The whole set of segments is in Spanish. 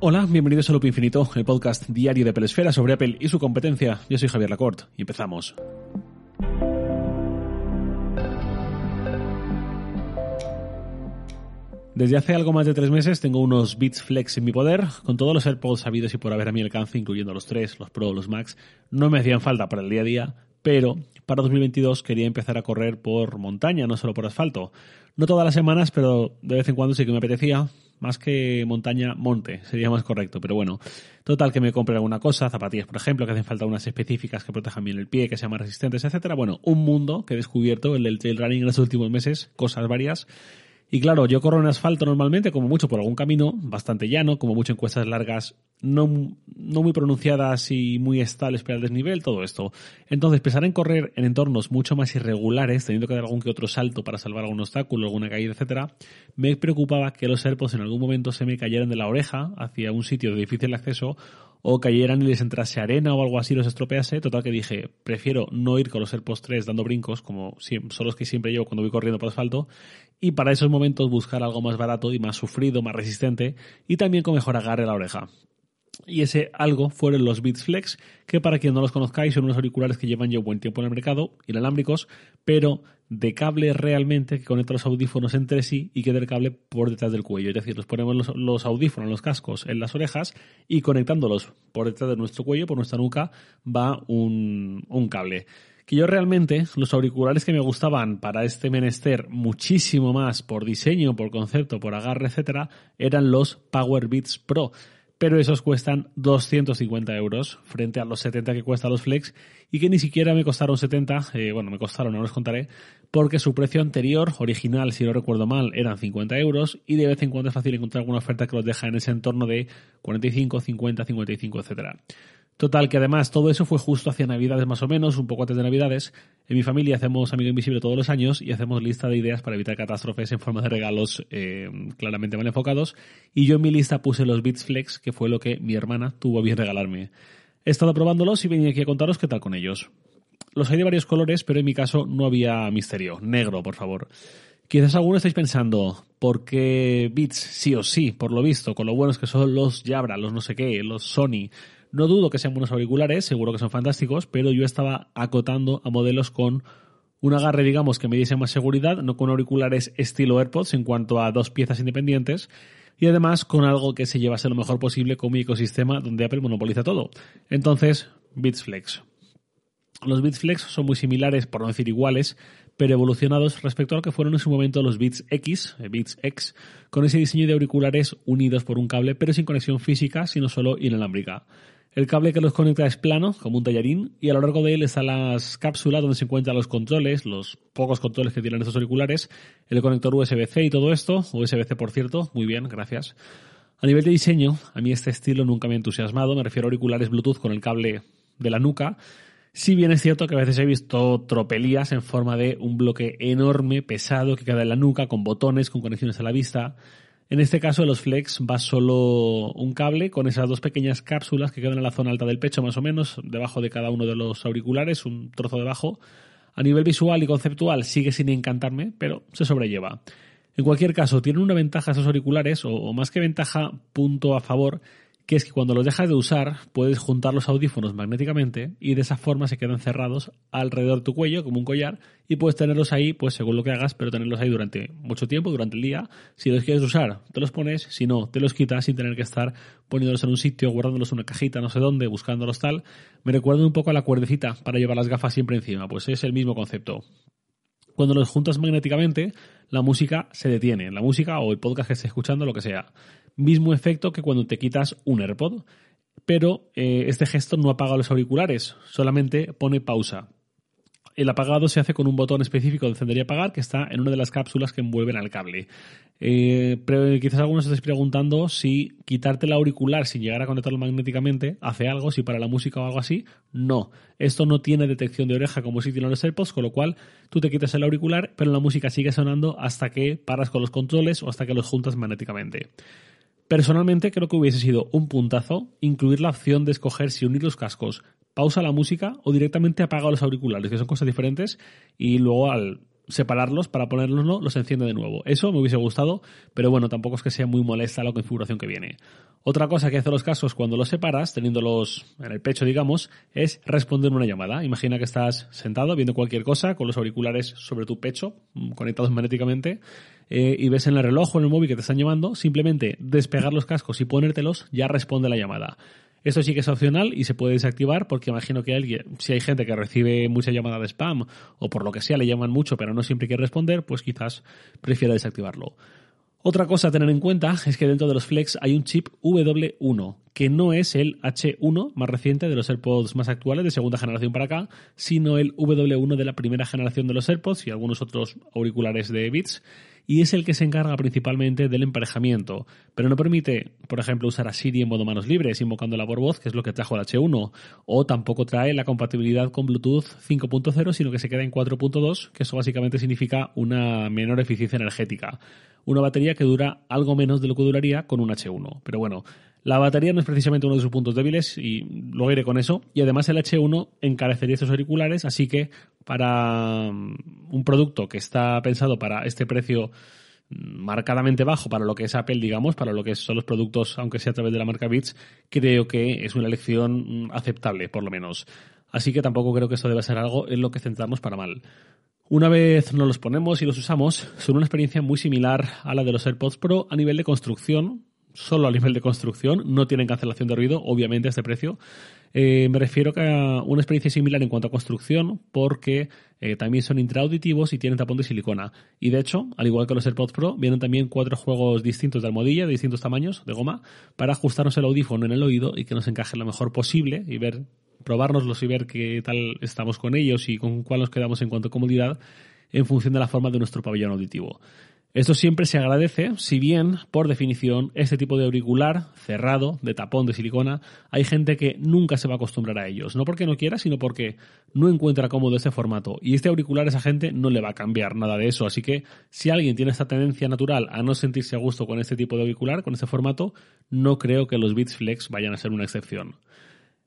Hola, bienvenidos a Loop Infinito, el podcast diario de Pelesfera sobre Apple y su competencia. Yo soy Javier Lacorte y empezamos. Desde hace algo más de tres meses tengo unos Beats Flex en mi poder, con todos los AirPods sabidos y por haber a mi alcance, incluyendo los tres, los Pro, los Max. No me hacían falta para el día a día, pero para 2022 quería empezar a correr por montaña, no solo por asfalto. No todas las semanas, pero de vez en cuando sí que me apetecía, más que montaña, monte, sería más correcto, pero bueno. Total, que me compre alguna cosa, zapatillas, por ejemplo, que hacen falta unas específicas que protejan bien el pie, que sean más resistentes, etcétera. Bueno, un mundo que he descubierto, el del trail running en los últimos meses, cosas varias. Y claro, yo corro en asfalto normalmente, como mucho por algún camino, bastante llano, como mucho en cuestas largas, no, no muy pronunciadas y muy estables para el desnivel, todo esto. Entonces, pensar en correr en entornos mucho más irregulares, teniendo que dar algún que otro salto para salvar algún obstáculo, alguna caída, etcétera, me preocupaba que los serpos en algún momento se me cayeran de la oreja hacia un sitio de difícil acceso o cayeran y les entrase arena o algo así, los estropease. Total que dije, prefiero no ir con los AirPods 3 dando brincos, como son los que siempre llevo cuando voy corriendo por asfalto, y para esos momentos buscar algo más barato y más sufrido, más resistente, y también con mejor agarre a la oreja. Y ese algo fueron los Beats Flex, que para quien no los conozcáis son unos auriculares que llevan ya buen tiempo en el mercado, inalámbricos, pero de cable realmente que conecta los audífonos entre sí y queda el cable por detrás del cuello. Es decir, los ponemos los, los, audífonos, los cascos en las orejas y conectándolos por detrás de nuestro cuello, por nuestra nuca, va un, un cable que yo realmente los auriculares que me gustaban para este menester muchísimo más por diseño, por concepto, por agarre, etcétera, eran los Power Beats Pro pero esos cuestan 250 euros frente a los 70 que cuestan los Flex y que ni siquiera me costaron 70, eh, bueno, me costaron, no los contaré, porque su precio anterior, original, si no recuerdo mal, eran 50 euros y de vez en cuando es fácil encontrar alguna oferta que los deja en ese entorno de 45, 50, 55, etcétera. Total, que además todo eso fue justo hacia Navidades más o menos, un poco antes de Navidades. En mi familia hacemos Amigo Invisible todos los años y hacemos lista de ideas para evitar catástrofes en forma de regalos eh, claramente mal enfocados. Y yo en mi lista puse los Beats Flex, que fue lo que mi hermana tuvo bien regalarme. He estado probándolos y venía aquí a contaros qué tal con ellos. Los hay de varios colores, pero en mi caso no había misterio. Negro, por favor. Quizás alguno estáis pensando, ¿por qué Beats sí o sí? Por lo visto, con lo buenos que son los Jabra, los no sé qué, los Sony, no dudo que sean buenos auriculares, seguro que son fantásticos, pero yo estaba acotando a modelos con un agarre, digamos, que me diese más seguridad, no con auriculares estilo AirPods en cuanto a dos piezas independientes, y además con algo que se llevase lo mejor posible con mi ecosistema donde Apple monopoliza todo. Entonces, Beats Flex. Los Beats Flex son muy similares, por no decir iguales, pero evolucionados respecto a lo que fueron en su momento los Beats X, eh, Beats X, con ese diseño de auriculares unidos por un cable, pero sin conexión física, sino solo inalámbrica. El cable que los conecta es plano, como un tallarín, y a lo largo de él están las cápsulas donde se encuentran los controles, los pocos controles que tienen estos auriculares, el conector USB-C y todo esto, USB-C por cierto, muy bien, gracias. A nivel de diseño, a mí este estilo nunca me ha entusiasmado, me refiero a auriculares Bluetooth con el cable de la nuca, si bien es cierto que a veces he visto tropelías en forma de un bloque enorme, pesado, que queda en la nuca, con botones, con conexiones a la vista, en este caso, de los Flex va solo un cable con esas dos pequeñas cápsulas que quedan en la zona alta del pecho, más o menos, debajo de cada uno de los auriculares, un trozo debajo. A nivel visual y conceptual sigue sin encantarme, pero se sobrelleva. En cualquier caso, tienen una ventaja esos auriculares, o, más que ventaja, punto a favor, que es que cuando los dejas de usar puedes juntar los audífonos magnéticamente y de esa forma se quedan cerrados alrededor de tu cuello como un collar y puedes tenerlos ahí pues según lo que hagas pero tenerlos ahí durante mucho tiempo durante el día. Si los quieres usar te los pones si no te los quitas sin tener que estar poniéndolos en un sitio guardándolos en una cajita no sé dónde buscándolos tal. Me recuerda un poco a la cuerdecita para llevar las gafas siempre encima pues es el mismo concepto cuando los juntas magnéticamente, la música se detiene. La música o el podcast que estés escuchando, lo que sea mismo efecto que cuando te quitas un AirPod, pero eh, este gesto no apaga los auriculares, solamente pone pausa. El apagado se hace con un botón específico de encender y apagar que está en una de las cápsulas que envuelven al cable. Eh, pero quizás algunos estéis preguntando si quitarte el auricular sin llegar a conectarlo magnéticamente hace algo, si para la música o algo así. No, esto no tiene detección de oreja como si tienen los AirPods, con lo cual tú te quitas el auricular, pero la música sigue sonando hasta que paras con los controles o hasta que los juntas magnéticamente. Personalmente creo que hubiese sido un puntazo incluir la opción de escoger si unir los cascos, pausa la música o directamente apaga los auriculares, que son cosas diferentes, y luego al separarlos para ponerlos los enciende de nuevo. Eso me hubiese gustado, pero bueno, tampoco es que sea muy molesta la configuración que viene. Otra cosa que hacen los cascos cuando los separas, teniéndolos en el pecho, digamos, es responder una llamada. Imagina que estás sentado viendo cualquier cosa con los auriculares sobre tu pecho, mm, conectados magnéticamente, eh, y ves en el reloj o en el móvil que te están llamando, simplemente despegar los cascos y ponértelos ya responde la llamada. Esto sí que es opcional y se puede desactivar porque imagino que alguien, si hay gente que recibe mucha llamada de spam o por lo que sea le llaman mucho pero no siempre quiere responder, pues quizás prefiera desactivarlo. Otra cosa a tener en cuenta es que dentro de los Flex hay un chip W1, que no es el H1 más reciente de los AirPods más actuales de segunda generación para acá, sino el W1 de la primera generación de los AirPods y algunos otros auriculares de Beats, y es el que se encarga principalmente del emparejamiento, pero no permite, por ejemplo, usar a Siri en modo manos libres invocándola por voz, que es lo que trajo el H1, o tampoco trae la compatibilidad con Bluetooth 5.0, sino que se queda en 4.2, que eso básicamente significa una menor eficiencia energética una batería que dura algo menos de lo que duraría con un H1. Pero bueno, la batería no es precisamente uno de sus puntos débiles y luego iré con eso. Y además el H1 encarecería estos auriculares, así que para mm, un producto que está pensado para este precio marcadamente bajo para lo que es Apple, digamos, para lo que son los productos, aunque sea a través de la marca Beats, creo que es una elección mm, aceptable, por lo menos. Así que tampoco creo que esto deba ser algo en lo que centramos para mal. Una vez nos los ponemos y los usamos, son una experiencia muy similar a la de los AirPods Pro a nivel de construcción, solo a nivel de construcción, no tienen cancelación de ruido, obviamente a este precio. Eh, me refiero a una experiencia similar en cuanto a construcción, porque eh, también son intraauditivos y tienen tapón de silicona. Y de hecho, al igual que los AirPods Pro, vienen también cuatro juegos distintos de almohadilla, de distintos tamaños, de goma, para ajustarnos el audífono en el oído y que nos encaje lo mejor posible y ver probárnoslos y ver qué tal estamos con ellos y con cuál nos quedamos en cuanto a comodidad en función de la forma de nuestro pabellón auditivo. Esto siempre se agradece, si bien, por definición, este tipo de auricular cerrado, de tapón de silicona, hay gente que nunca se va a acostumbrar a ellos. No porque no quiera, sino porque no encuentra cómodo este formato. Y este auricular a esa gente no le va a cambiar nada de eso. Así que si alguien tiene esta tendencia natural a no sentirse a gusto con este tipo de auricular, con este formato, no creo que los Beats Flex vayan a ser una excepción.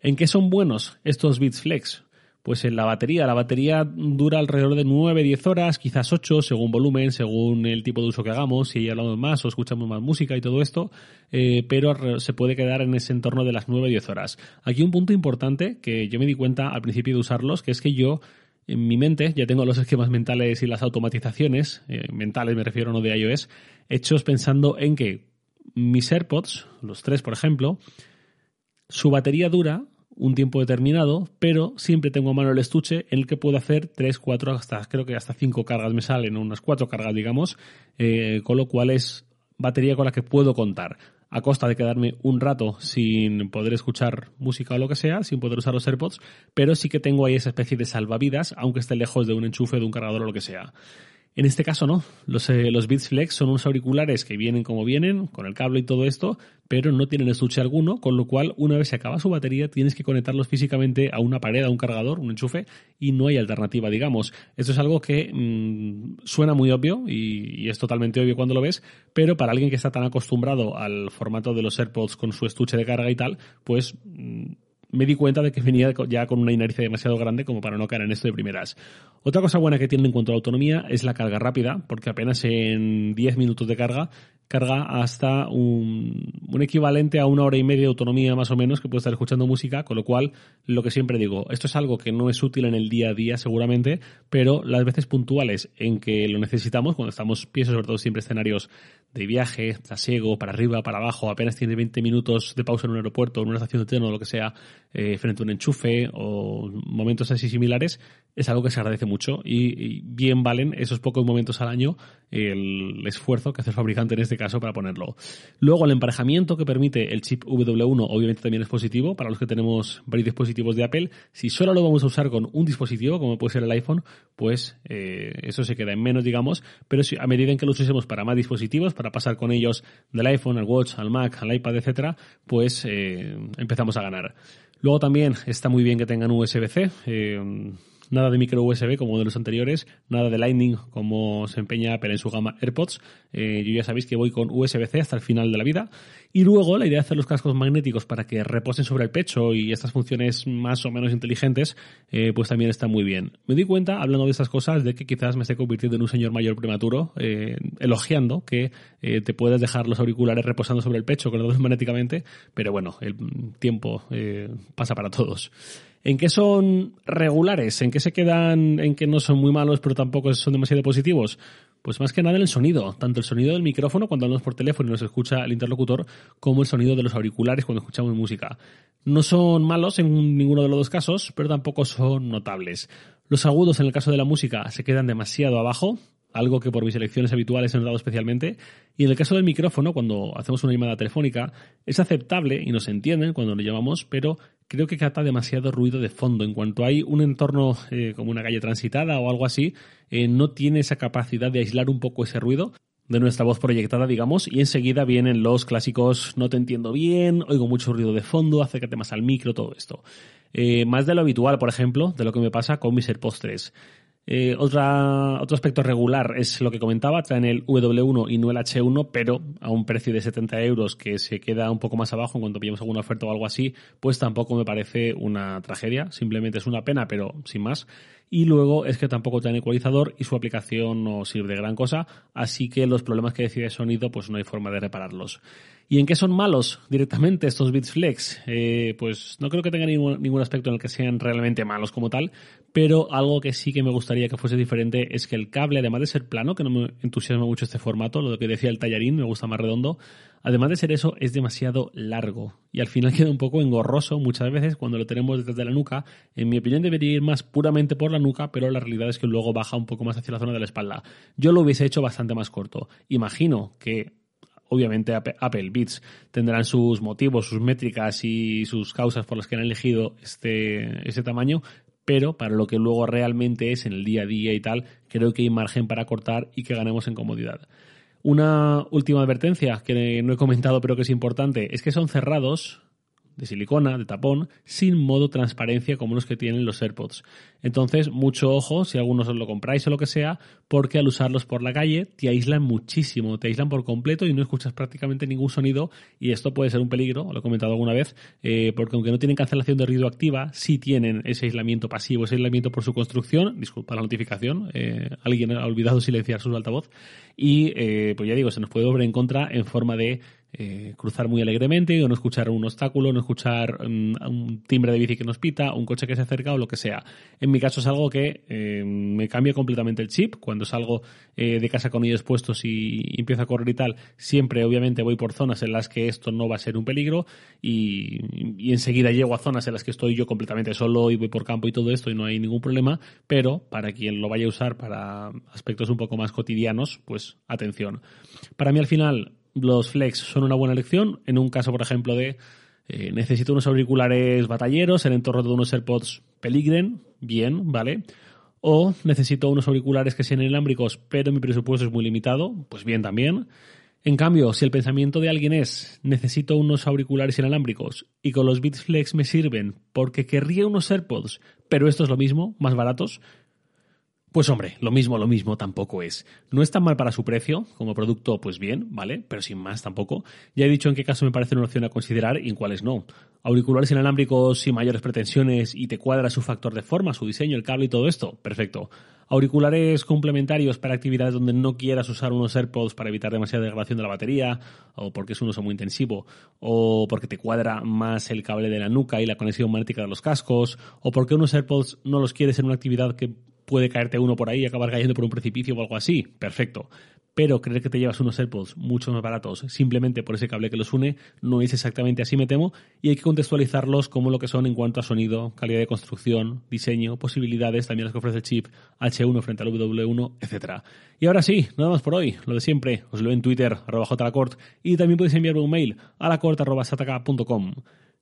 ¿En qué son buenos estos Beats Flex? Pues en la batería. La batería dura alrededor de 9-10 horas, quizás 8, según volumen, según el tipo de uso que hagamos, si hablamos más o escuchamos más música y todo esto, eh, pero se puede quedar en ese entorno de las 9-10 horas. Aquí un punto importante que yo me di cuenta al principio de usarlos, que es que yo en mi mente ya tengo los esquemas mentales y las automatizaciones, eh, mentales me refiero no de iOS, hechos pensando en que mis AirPods, los tres por ejemplo, su batería dura un tiempo determinado, pero siempre tengo a mano el estuche en el que puedo hacer 3, 4, hasta creo que hasta 5 cargas me salen, unas 4 cargas digamos, eh, con lo cual es batería con la que puedo contar a costa de quedarme un rato sin poder escuchar música o lo que sea, sin poder usar los AirPods, pero sí que tengo ahí esa especie de salvavidas, aunque esté lejos de un enchufe, de un cargador o lo que sea. En este caso no, los, eh, los Beats Flex son unos auriculares que vienen como vienen, con el cable y todo esto, pero no tienen estuche alguno, con lo cual una vez se acaba su batería tienes que conectarlos físicamente a una pared, a un cargador, un enchufe, y no hay alternativa, digamos. Esto es algo que mm, suena muy obvio y, es totalmente obvio cuando lo ves, pero para alguien que está tan acostumbrado al formato de los AirPods con su estuche de carga y tal, pues... Mm, me di cuenta de que venía ya con una inercia demasiado grande como para no caer en esto de primeras. Otra cosa buena que tiene en cuanto a autonomía es la carga rápida, porque apenas en 10 minutos de carga carga hasta un, un, equivalente a una hora y media de autonomía más o menos que puede estar escuchando música, con lo cual lo que siempre digo, esto es algo que no es útil en el día a día seguramente, pero las veces puntuales en que lo necesitamos, cuando estamos, pienso sobre todo siempre escenarios de viaje, trasiego, para arriba, para abajo, apenas tiene 20 minutos de pausa en un aeropuerto, en una estación de tren o lo que sea, eh, frente a un enchufe o momentos así similares, es algo que se agradece mucho y, bien valen esos pocos momentos al año el esfuerzo que hace el fabricante en este caso para ponerlo. Luego el emparejamiento que permite el chip W1 obviamente también es positivo para los que tenemos varios dispositivos de Apple. Si solo lo vamos a usar con un dispositivo, como puede ser el iPhone, pues eh, eso se queda en menos, digamos, pero si, a medida en que lo usemos para más dispositivos, para pasar con ellos del iPhone al Watch, al Mac, al iPad, etcétera, pues eh, empezamos a ganar. Luego también está muy bien que tengan USB-C. Eh, nada de micro USB como de los anteriores, nada de Lightning como se empeña Apple en su gama AirPods. Eh, yo ya sabéis que voy con USB-C hasta el final de la vida. Y luego la idea de hacer los cascos magnéticos para que reposen sobre el pecho y estas funciones más o menos inteligentes, eh, pues también está muy bien. Me di cuenta, hablando de estas cosas, de que quizás me esté convirtiendo en un señor mayor prematuro, eh, elogiando que te puedes dejar los auriculares reposando sobre el pecho con los magnéticamente, pero bueno, el tiempo pasa para todos. ¿En qué son regulares? ¿En qué se quedan? ¿En qué no son muy malos pero tampoco son demasiado positivos? Pues más que nada en el sonido, tanto el sonido del micrófono cuando hablamos por teléfono y nos escucha el interlocutor, como el sonido de los auriculares cuando escuchamos música. No son malos en ninguno de los dos casos, pero tampoco son notables. Los agudos en el caso de la música se quedan demasiado abajo, algo que por mis elecciones habituales he notado especialmente. Y en el caso del micrófono, cuando hacemos una llamada telefónica, es aceptable y nos entienden cuando lo llamamos, pero creo que capta demasiado ruido de fondo. En cuanto hay un entorno eh, como una calle transitada o algo así, eh, no tiene esa capacidad de aislar un poco ese ruido de nuestra voz proyectada, digamos, y enseguida vienen los clásicos no te entiendo bien, oigo mucho ruido de fondo, acércate más al micro, todo esto. Eh, más de lo habitual, por ejemplo, de lo que me pasa con mis AirPods 3. Eh, otra, otro aspecto regular es lo que comentaba, traen el W1 y no el H1, pero a un precio de 70 euros que se queda un poco más abajo en cuanto pillamos alguna oferta o algo así, pues tampoco me parece una tragedia, simplemente es una pena, pero sin más. Y luego es que tampoco traen ecualizador y su aplicación no sirve de gran cosa, así que los problemas que decide sonido pues no hay forma de repararlos. ¿Y en qué son malos directamente estos Beats Flex? Eh, pues no creo que tengan ningún, ningún, aspecto en el que sean realmente malos como tal, pero algo que sí que me gustaría que fuese diferente es que el cable, además de ser plano, que no me entusiasma mucho este formato, lo que decía el tallarín, me gusta más redondo, además de ser eso, es demasiado largo y al final queda un poco engorroso muchas veces cuando lo tenemos detrás de la nuca. En mi opinión debería ir más puramente por la nuca, pero la realidad es que luego baja un poco más hacia la zona de la espalda. Yo lo hubiese hecho bastante más corto. Imagino que obviamente Apple Beats tendrán sus motivos, sus métricas y sus causas por las que han elegido este, este tamaño, pero para lo que luego realmente es en el día a día y tal, creo que hay margen para cortar y que ganemos en comodidad. Una última advertencia que no he comentado pero que es importante, es que son cerrados de silicona, de tapón, sin modo transparencia como los que tienen los AirPods. Entonces, mucho ojo si algunos os lo compráis o lo que sea, porque al usarlos por la calle te aíslan muchísimo, te aíslan por completo y no escuchas prácticamente ningún sonido y esto puede ser un peligro, lo he comentado alguna vez, eh, porque aunque no tienen cancelación de ruido activa, sí tienen ese aislamiento pasivo, ese aislamiento por su construcción, disculpa la notificación, eh, alguien ha olvidado silenciar su altavoz y eh, pues ya digo, se nos puede volver en contra en forma de eh, cruzar muy alegremente o no escuchar un obstáculo, no escuchar mm, un timbre de bici que nos pita, un coche que se acerca o lo que sea. En mi caso es algo que eh, me cambia completamente el chip. Cuando salgo eh, de casa con ellos puestos y, empiezo a correr y tal, siempre obviamente voy por zonas en las que esto no va a ser un peligro y, y enseguida llego a zonas en las que estoy yo completamente solo y voy por campo y todo esto y no hay ningún problema, pero para quien lo vaya a usar para aspectos un poco más cotidianos, pues atención. Para mí al final los flex son una buena elección. En un caso, por ejemplo, de eh, necesito unos auriculares batalleros en entorno de unos AirPods peligren, bien, ¿vale? O necesito unos auriculares que sean inalámbricos, pero mi presupuesto es muy limitado, pues bien también. En cambio, si el pensamiento de alguien es necesito unos auriculares inalámbricos y con los Beats Flex me sirven porque querría unos AirPods, pero esto es lo mismo, más baratos, pues hombre, lo mismo, lo mismo tampoco es. No es tan mal para su precio, como producto, pues bien, ¿vale? Pero sin más tampoco. Ya he dicho en qué caso me parece una opción a considerar y en cuáles no. Auriculares inalámbricos sin mayores pretensiones y te cuadra su factor de forma, su diseño, el cable y todo esto, perfecto. Auriculares complementarios para actividades donde no quieras usar unos AirPods para evitar demasiada degradación de la batería, o porque es un uso muy intensivo, o porque te cuadra más el cable de la nuca y la conexión magnética de los cascos, o porque unos AirPods no los quieres en una actividad que puede caerte uno por ahí y acabar cayendo por un precipicio o algo así. Perfecto. Pero creer que te llevas unos AirPods mucho más baratos simplemente por ese cable que los une no es exactamente así, me temo, y hay que contextualizarlos como lo que son en cuanto a sonido, calidad de construcción, diseño, posibilidades, también las que ofrece el chip H1 frente al W1, etc. Y ahora sí, nada más por hoy, lo de siempre, os leo en Twitter, arroba jlacort, y también podéis enviarme un mail a lacort.sataka.com.